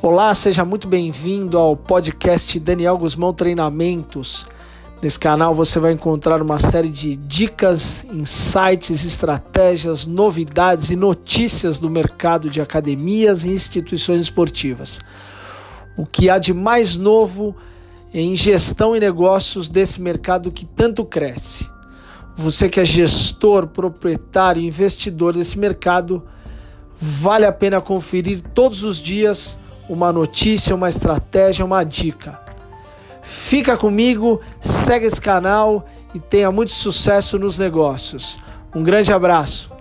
Olá, seja muito bem-vindo ao podcast Daniel Guzmão Treinamentos. Nesse canal você vai encontrar uma série de dicas, insights, estratégias, novidades e notícias do mercado de academias e instituições esportivas. O que há de mais novo em gestão e negócios desse mercado que tanto cresce. Você que é gestor, proprietário, investidor desse mercado, vale a pena conferir todos os dias uma notícia, uma estratégia, uma dica. Fica comigo, segue esse canal e tenha muito sucesso nos negócios. Um grande abraço.